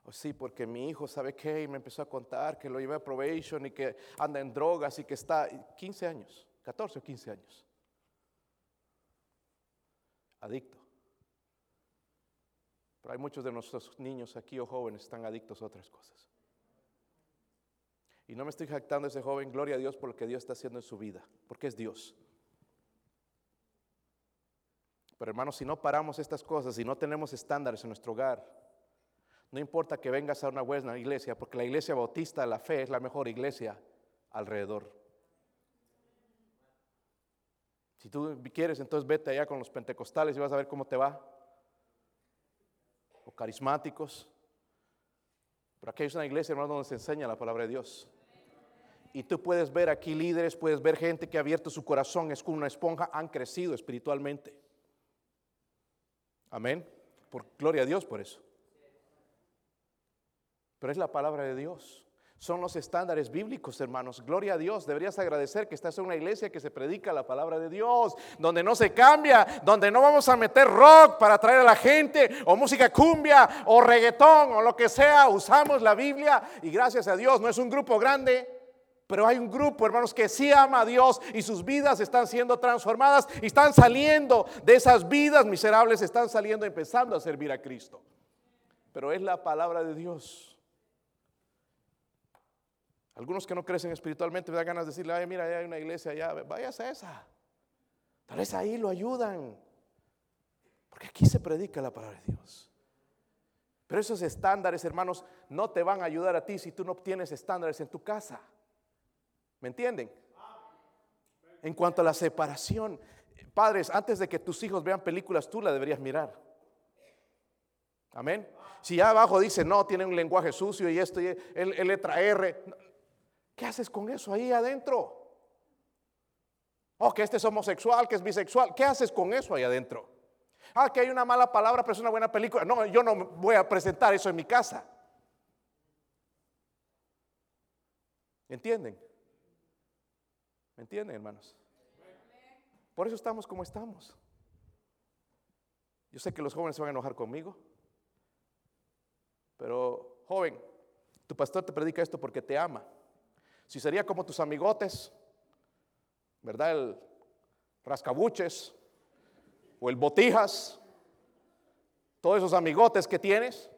O sí, porque mi hijo sabe qué y me empezó a contar que lo lleva a probation y que anda en drogas y que está 15 años, 14 o 15 años. Adicto. Pero hay muchos de nuestros niños aquí o jóvenes que están adictos a otras cosas. Y no me estoy jactando a ese joven, gloria a Dios por lo que Dios está haciendo en su vida, porque es Dios. Pero hermanos, si no paramos estas cosas, si no tenemos estándares en nuestro hogar, no importa que vengas a una buena iglesia, porque la iglesia bautista de la fe es la mejor iglesia alrededor. Si tú quieres, entonces vete allá con los pentecostales y vas a ver cómo te va. O carismáticos. Pero aquí hay una iglesia, hermano, donde se enseña la palabra de Dios. Y tú puedes ver aquí líderes, puedes ver gente que ha abierto su corazón, es como una esponja, han crecido espiritualmente. Amén. Por gloria a Dios por eso. Pero es la palabra de Dios. Son los estándares bíblicos, hermanos. Gloria a Dios. Deberías agradecer que estás en una iglesia que se predica la palabra de Dios, donde no se cambia, donde no vamos a meter rock para atraer a la gente, o música cumbia, o reggaetón, o lo que sea. Usamos la Biblia y gracias a Dios no es un grupo grande, pero hay un grupo, hermanos, que sí ama a Dios y sus vidas están siendo transformadas y están saliendo de esas vidas miserables, están saliendo empezando a servir a Cristo. Pero es la palabra de Dios. Algunos que no crecen espiritualmente me da ganas de decirle, ay, mira, hay una iglesia allá, váyase a esa. Tal vez ahí lo ayudan. Porque aquí se predica la palabra de Dios. Pero esos estándares, hermanos, no te van a ayudar a ti si tú no tienes estándares en tu casa. ¿Me entienden? En cuanto a la separación, padres, antes de que tus hijos vean películas, tú la deberías mirar. Amén. Si ya abajo dice, no, tiene un lenguaje sucio y esto, y el, letra R, ¿qué haces con eso ahí adentro? Oh, que este es homosexual, que es bisexual, ¿qué haces con eso ahí adentro? Ah, que hay una mala palabra, pero es una buena película. No, yo no voy a presentar eso en mi casa. ¿Entienden? ¿Me entienden, hermanos? Por eso estamos como estamos. Yo sé que los jóvenes se van a enojar conmigo, pero joven, tu pastor te predica esto porque te ama. Si sería como tus amigotes, ¿verdad? El rascabuches o el botijas, todos esos amigotes que tienes,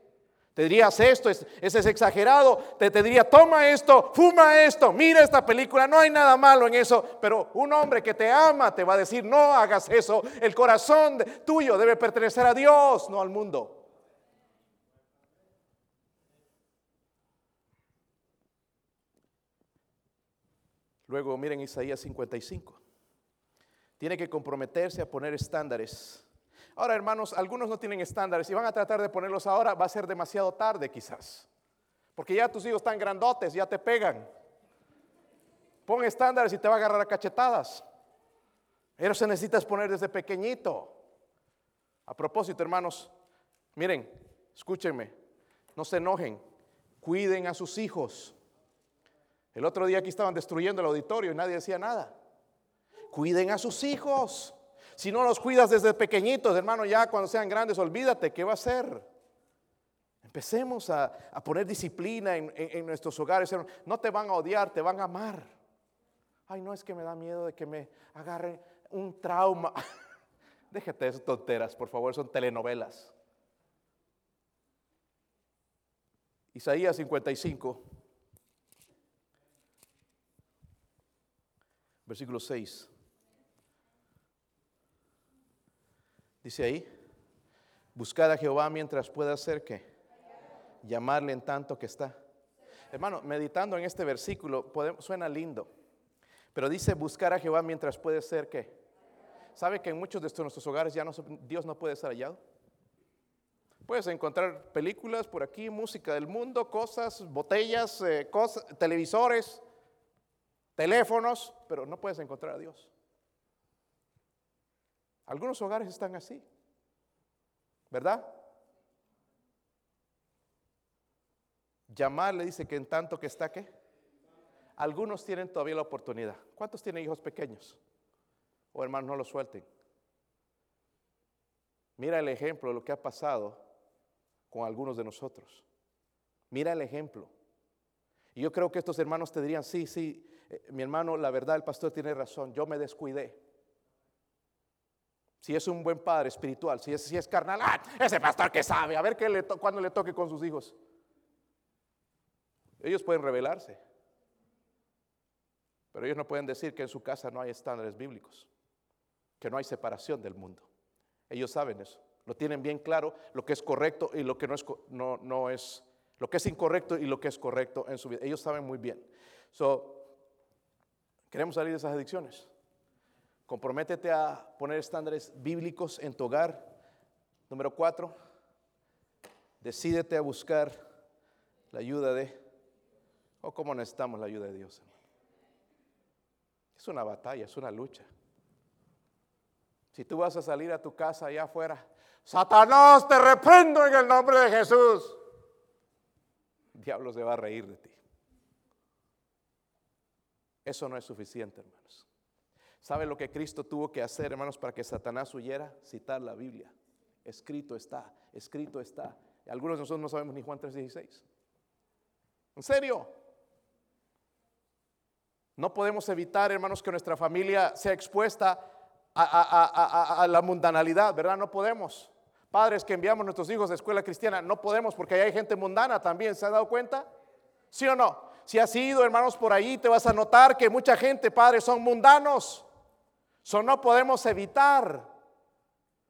Te dirías esto, ese es exagerado. Te, te, diría, toma esto, fuma esto, mira esta película, no hay nada malo en eso. Pero un hombre que te ama te va a decir, no hagas eso. El corazón tuyo debe pertenecer a Dios, no al mundo. Luego miren Isaías 55. Tiene que comprometerse a poner estándares Ahora, hermanos, algunos no tienen estándares y van a tratar de ponerlos ahora, va a ser demasiado tarde quizás. Porque ya tus hijos están grandotes, ya te pegan. Pon estándares y te va a agarrar a cachetadas. Eso se necesitas poner desde pequeñito. A propósito, hermanos, miren, escúchenme, no se enojen, cuiden a sus hijos. El otro día aquí estaban destruyendo el auditorio y nadie decía nada. Cuiden a sus hijos. Si no los cuidas desde pequeñitos, hermano, ya cuando sean grandes, olvídate, ¿qué va a ser? Empecemos a, poner disciplina en, nuestros hogares. No te van a odiar, te van a amar. Ay, no es que me da miedo de que me agarren un trauma. Déjate esas tonteras, por favor, son telenovelas. Isaías 55, versículo 6. Dice ahí, buscar a Jehová mientras pueda hacer que llamarle en tanto que está. Hermano, meditando en este versículo, suena lindo, pero dice buscar a Jehová mientras puede ser que. ¿Sabe que en muchos de nuestros hogares ya no, Dios no puede ser hallado? Puedes encontrar películas por aquí, música del mundo, cosas, botellas, eh, cosas, televisores, teléfonos, pero no puedes encontrar a Dios. Algunos hogares están así, ¿verdad? Llamar le dice que en tanto que está qué. Algunos tienen todavía la oportunidad. ¿Cuántos tienen hijos pequeños? O hermanos, no lo suelten. Mira el ejemplo de lo que ha pasado con algunos de nosotros. Mira el ejemplo. Y yo creo que estos hermanos te dirían, sí, sí, eh, mi hermano, la verdad, el pastor tiene razón, yo me descuidé. Si es un buen padre espiritual, si es, carnal, ¡ah! ese pastor que sabe, a ver qué le cuando le toque con sus hijos. Ellos pueden rebelarse, pero ellos no pueden decir que en su casa no hay estándares bíblicos, que no hay separación del mundo. Ellos saben eso, lo tienen bien claro, lo que es correcto y lo que no es, no, no es lo que es incorrecto y lo que es correcto en su vida. Ellos saben muy bien. So, queremos salir de esas adicciones. Comprométete a poner estándares bíblicos en tu hogar. Número cuatro, decídete a buscar la ayuda de, o cómo necesitamos la ayuda de Dios. Es una batalla, es una lucha. Si tú vas a salir a tu casa allá afuera, Satanás, te reprendo en el nombre de Jesús. El diablo se va a reír de ti. Eso no es suficiente, hermanos. ¿Sabe lo que Cristo tuvo que hacer, hermanos, para que Satanás huyera? Citar la Biblia. Escrito está, escrito está. Algunos de nosotros no sabemos ni Juan 3:16. ¿En serio? No podemos evitar, hermanos, que nuestra familia sea expuesta a, la mundanalidad, ¿verdad? No podemos. Padres que enviamos a nuestros hijos a escuela cristiana, no podemos porque hay gente mundana también, ¿se ha dado cuenta? ¿Sí o no? Si has ido, hermanos, por ahí, te vas a notar que mucha gente, padres, son mundanos. Eso no podemos evitar,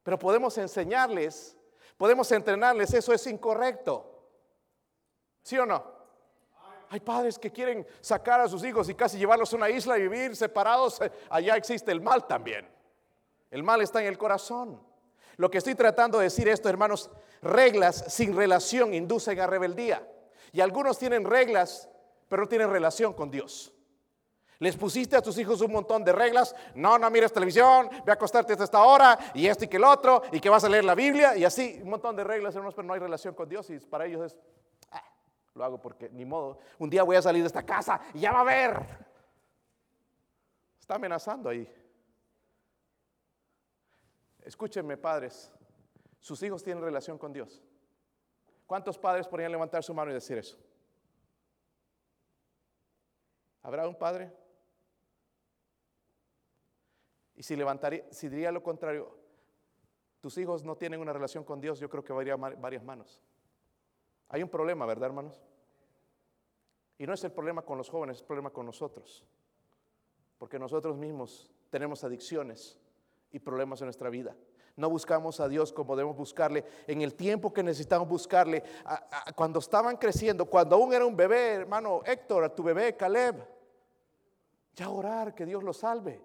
pero podemos enseñarles, podemos entrenarles, eso es incorrecto. ¿Sí o no? Hay padres que quieren sacar a sus hijos y casi llevarlos a una isla y vivir separados. Allá existe el mal también. El mal está en el corazón. Lo que estoy tratando de decir esto, hermanos, reglas sin relación inducen a rebeldía. Y algunos tienen reglas, pero no tienen relación con Dios. Les pusiste a tus hijos un montón de reglas. No, no mires televisión, ve a acostarte hasta esta hora, y esto y que el otro, y que vas a leer la Biblia, y así, un montón de reglas, hermanos, pero no hay relación con Dios, y para ellos es, ah, lo hago porque ni modo. Un día voy a salir de esta casa y ya va a ver. Está amenazando ahí. Escúchenme, padres, sus hijos tienen relación con Dios. ¿Cuántos padres podrían levantar su mano y decir eso? ¿Habrá un padre? Y si levantaría, si diría lo contrario, tus hijos no tienen una relación con Dios, yo creo que varias, varias manos. Hay un problema, ¿verdad, hermanos? Y no es el problema con los jóvenes, es el problema con nosotros. Porque nosotros mismos tenemos adicciones y problemas en nuestra vida. No buscamos a Dios como debemos buscarle en el tiempo que necesitamos buscarle. cuando estaban creciendo, cuando aún era un bebé, hermano Héctor, a tu bebé Caleb, ya orar que Dios lo salve.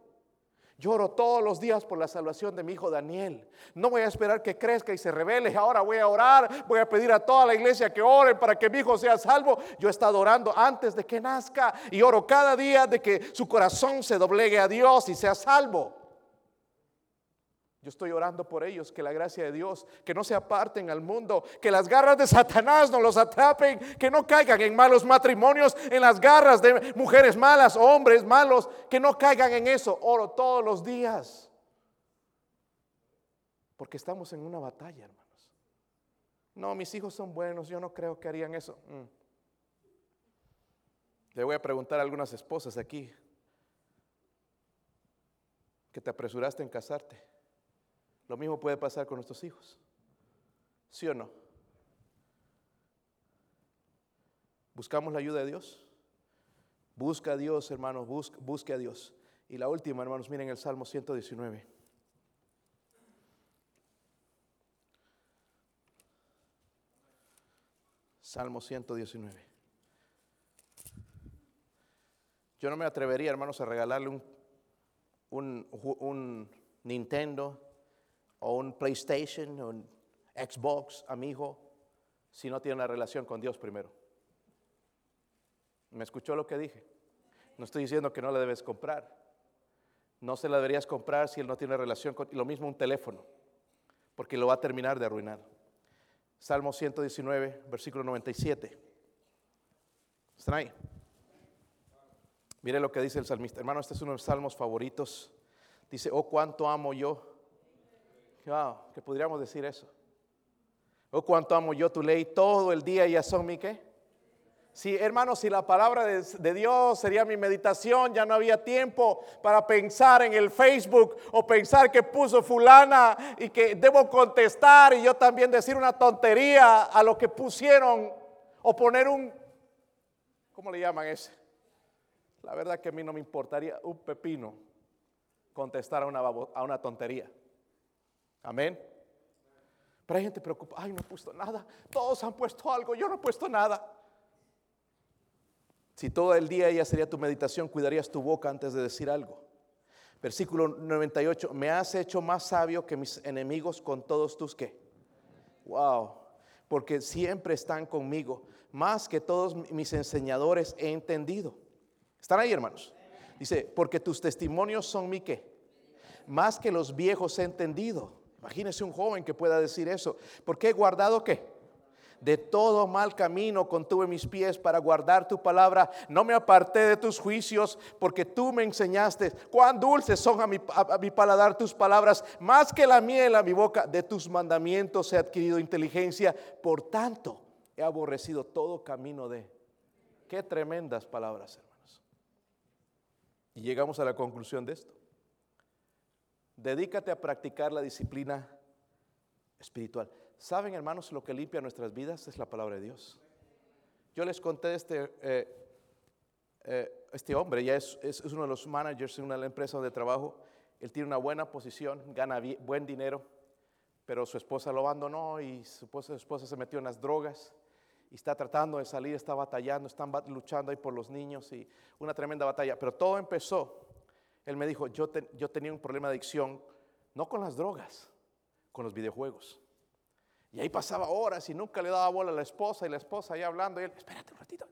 Lloro todos los días por la salvación de mi hijo Daniel. No voy a esperar que crezca y se revele. Ahora voy a orar, voy a pedir a toda la iglesia que oren para que mi hijo sea salvo. Yo he estado orando antes de que nazca y oro cada día de que su corazón se doblegue a Dios y sea salvo. Yo estoy orando por ellos, que la gracia de Dios, que no se aparten al mundo, que las garras de Satanás no los atrapen, que no caigan en malos matrimonios, en las garras de mujeres malas, hombres malos, que no caigan en eso. Oro todos los días. Porque estamos en una batalla, hermanos. No, mis hijos son buenos, yo no creo que harían eso. Mm. Le voy a preguntar a algunas esposas aquí que te apresuraste en casarte. Lo mismo puede pasar con nuestros hijos. ¿Sí o no? ¿Buscamos la ayuda de Dios? Busca a Dios, hermanos, busque a Dios. Y la última, hermanos, miren el Salmo 119. Salmo 119. Yo no me atrevería, hermanos, a regalarle un, Nintendo o un PlayStation un Xbox a mi hijo si no tiene una relación con Dios primero. ¿Me escuchó lo que dije? No estoy diciendo que no le debes comprar. No se la deberías comprar si él no tiene relación con... Lo mismo un teléfono, porque lo va a terminar de arruinar. Salmo 119, versículo 97. ¿Están ahí? Mire lo que dice el salmista. Hermano, este es uno de los salmos favoritos. Dice, oh, cuánto amo yo Wow, que podríamos decir eso. Oh, cuánto amo yo tu ley todo el día y son mi qué. Sí, hermanos, si la palabra de, de, Dios sería mi meditación, ya no había tiempo para pensar en el Facebook o pensar que puso fulana y que debo contestar y yo también decir una tontería a lo que pusieron o poner un, ¿cómo le llaman ese? La verdad que a mí no me importaría un pepino contestar a una, a una tontería. Amén. Pero hay gente preocupada, ay, no he puesto nada. Todos han puesto algo, yo no he puesto nada. Si todo el día ella sería tu meditación, cuidarías tu boca antes de decir algo. Versículo 98, me has hecho más sabio que mis enemigos con todos tus que. Wow, porque siempre están conmigo, más que todos mis enseñadores he entendido. ¿Están ahí, hermanos? Dice, porque tus testimonios son mi que, más que los viejos he entendido. Imagínese un joven que pueda decir eso. ¿Por qué he guardado qué? De todo mal camino contuve mis pies para guardar tu palabra. No me aparté de tus juicios porque tú me enseñaste. Cuán dulces son a mi, a mi paladar tus palabras. Más que la miel a mi boca. De tus mandamientos he adquirido inteligencia. Por tanto, he aborrecido todo camino de... Qué tremendas palabras, hermanos. Y llegamos a la conclusión de esto. Dedícate a practicar la disciplina espiritual. ¿Saben, hermanos, lo que limpia nuestras vidas? Es la palabra de Dios. Yo les conté este, eh, eh, este hombre, ya es, uno de los managers en una empresa donde trabajo. Él tiene una buena posición, gana buen dinero, pero su esposa lo abandonó y su esposa, su esposa se metió en las drogas y está tratando de salir, está batallando, están luchando ahí por los niños y una tremenda batalla. Pero todo empezó él me dijo, yo, tenía un problema de adicción, no con las drogas, con los videojuegos. Y ahí pasaba horas y nunca le daba bola a la esposa y la esposa ahí hablando y él, espérate un ratito,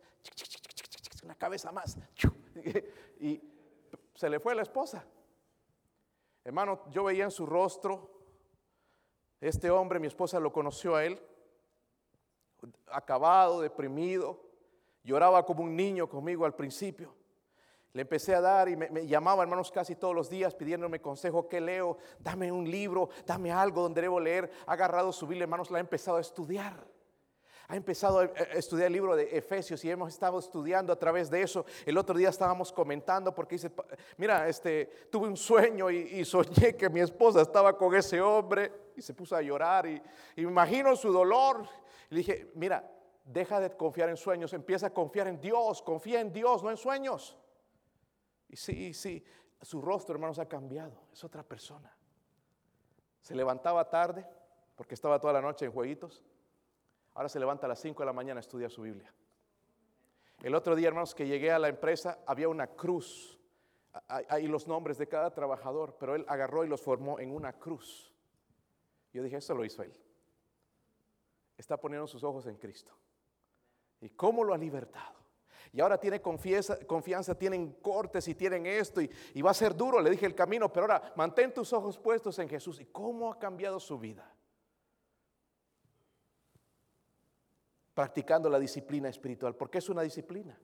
una cabeza más. Y se le fue la esposa. Hermano, yo veía en su rostro, este hombre, mi esposa lo conoció a él, acabado, deprimido, lloraba como un niño conmigo al principio. Le empecé a dar y me, llamaba, hermanos, casi todos los días pidiéndome consejo, ¿qué leo? Dame un libro, dame algo donde debo leer. Ha agarrado su Biblia, hermanos, la ha empezado a estudiar. Ha empezado a estudiar el libro de Efesios y hemos estado estudiando a través de eso. El otro día estábamos comentando porque dice, mira, este, tuve un sueño y, soñé que mi esposa estaba con ese hombre y se puso a llorar y, y me imagino su dolor. Y le dije, mira, deja de confiar en sueños, empieza a confiar en Dios, confía en Dios, no en sueños. Y sí, sí, su rostro, hermanos, ha cambiado, es otra persona. Se levantaba tarde porque estaba toda la noche en jueguitos. Ahora se levanta a las 5 de la mañana a estudiar su Biblia. El otro día, hermanos, que llegué a la empresa, había una cruz. Hay los nombres de cada trabajador, pero él agarró y los formó en una cruz. Yo dije, eso lo hizo él. Está poniendo sus ojos en Cristo. ¿Y cómo lo ha libertado? Y ahora tiene confianza, tienen cortes y tienen esto y, va a ser duro, le dije el camino, pero ahora mantén tus ojos puestos en Jesús. ¿Y cómo ha cambiado su vida? Practicando la disciplina espiritual, porque es una disciplina.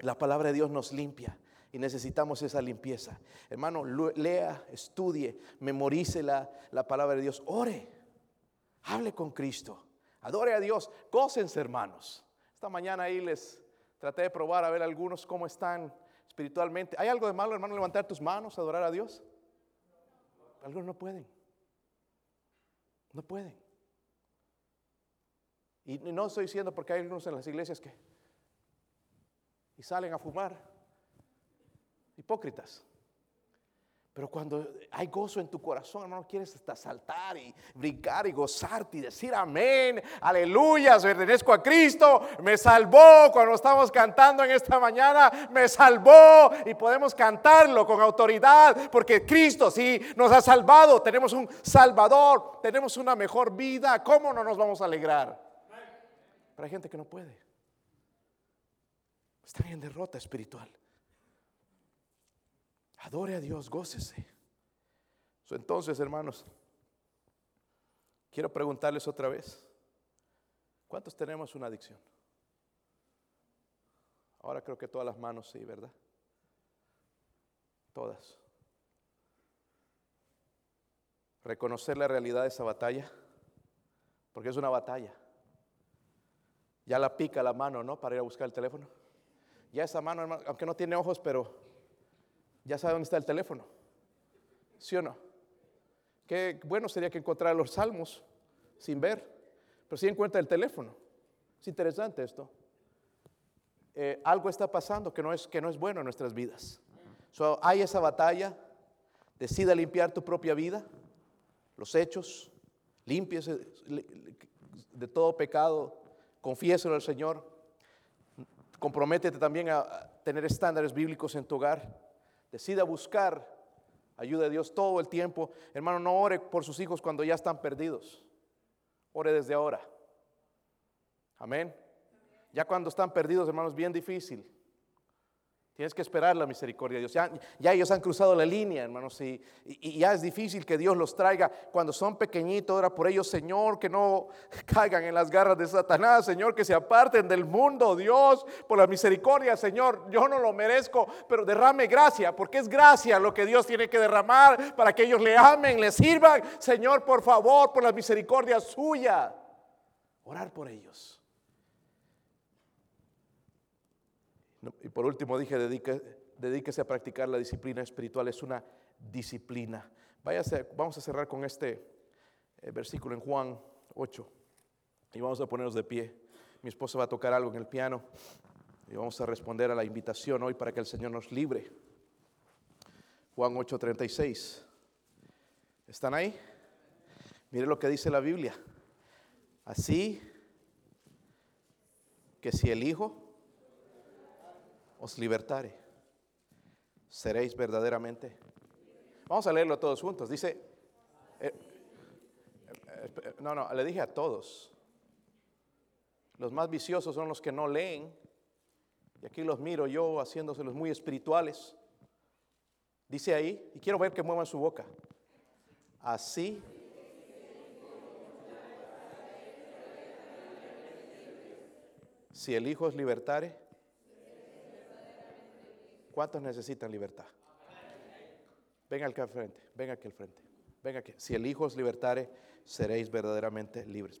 La palabra de Dios nos limpia y necesitamos esa limpieza. Hermano, lea, estudie, memorice la, la palabra de Dios, ore, hable con Cristo, adore a Dios, gócense hermanos. Esta mañana ahí les traté de probar a ver algunos cómo están espiritualmente. ¿Hay algo de malo, hermano, levantar tus manos, adorar a Dios? Algunos no pueden. No pueden. Y no estoy diciendo porque hay algunos en las iglesias que y salen a fumar. Hipócritas. Pero cuando hay gozo en tu corazón, hermano, quieres hasta saltar y brincar y gozarte y decir amén, aleluya, pertenezco a Cristo, me salvó cuando estamos cantando en esta mañana, me salvó y podemos cantarlo con autoridad porque Cristo sí nos ha salvado, tenemos un Salvador, tenemos una mejor vida, ¿cómo no nos vamos a alegrar? Pero hay gente que no puede, están en derrota espiritual. Adore a Dios, gócese. Entonces, hermanos, quiero preguntarles otra vez, ¿cuántos tenemos una adicción? Ahora creo que todas las manos sí, ¿verdad? Todas. Reconocer la realidad de esa batalla, porque es una batalla. Ya la pica la mano, ¿no? Para ir a buscar el teléfono. Ya esa mano, aunque no tiene ojos, pero ya sabe dónde está el teléfono. ¿Sí o no? Qué bueno sería que encontrara los salmos sin ver, pero sí encuentra el teléfono. Es interesante esto. Eh, algo está pasando que no, es, que no es bueno en nuestras vidas. hay esa batalla. Decida limpiar tu propia vida, los hechos, limpiese de todo pecado, confiéselo al Señor. Comprométete también a tener estándares bíblicos en tu hogar. Decida buscar ayuda de Dios todo el tiempo. Hermano, no ore por sus hijos cuando ya están perdidos. Ore desde ahora. Amén. Ya cuando están perdidos, hermanos, es bien difícil. Tienes que esperar la misericordia de Dios. Ya, ellos han cruzado la línea, hermanos, y, ya es difícil que Dios los traiga. Cuando son pequeñitos, ora por ellos, Señor, que no caigan en las garras de Satanás, Señor, que se aparten del mundo, Dios, por la misericordia, Señor. Yo no lo merezco, pero derrame gracia, porque es gracia lo que Dios tiene que derramar para que ellos le amen, le sirvan. Señor, por favor, por la misericordia suya. Orar por ellos. Y por último dije, dedíquese a practicar la disciplina espiritual, es una disciplina. vamos a cerrar con este eh, versículo en Juan 8 y vamos a ponernos de pie. Mi esposa va a tocar algo en el piano y vamos a responder a la invitación hoy para que el Señor nos libre. Juan 8:36. ¿Están ahí? Mire lo que dice la Biblia. Así que si el Hijo os libertare. Seréis verdaderamente. Vamos a leerlo todos juntos. Dice, eh, eh, no, no, le dije a todos. Los más viciosos son los que no leen. Y aquí los miro yo haciéndoselos muy espirituales. Dice ahí, y quiero ver que muevan su boca. Así. Si el Hijo es libertare, ¿Cuántos necesitan libertad? Venga aquí al frente, venga aquí al frente, venga aquí. Si el Hijo os libertare, seréis verdaderamente libres.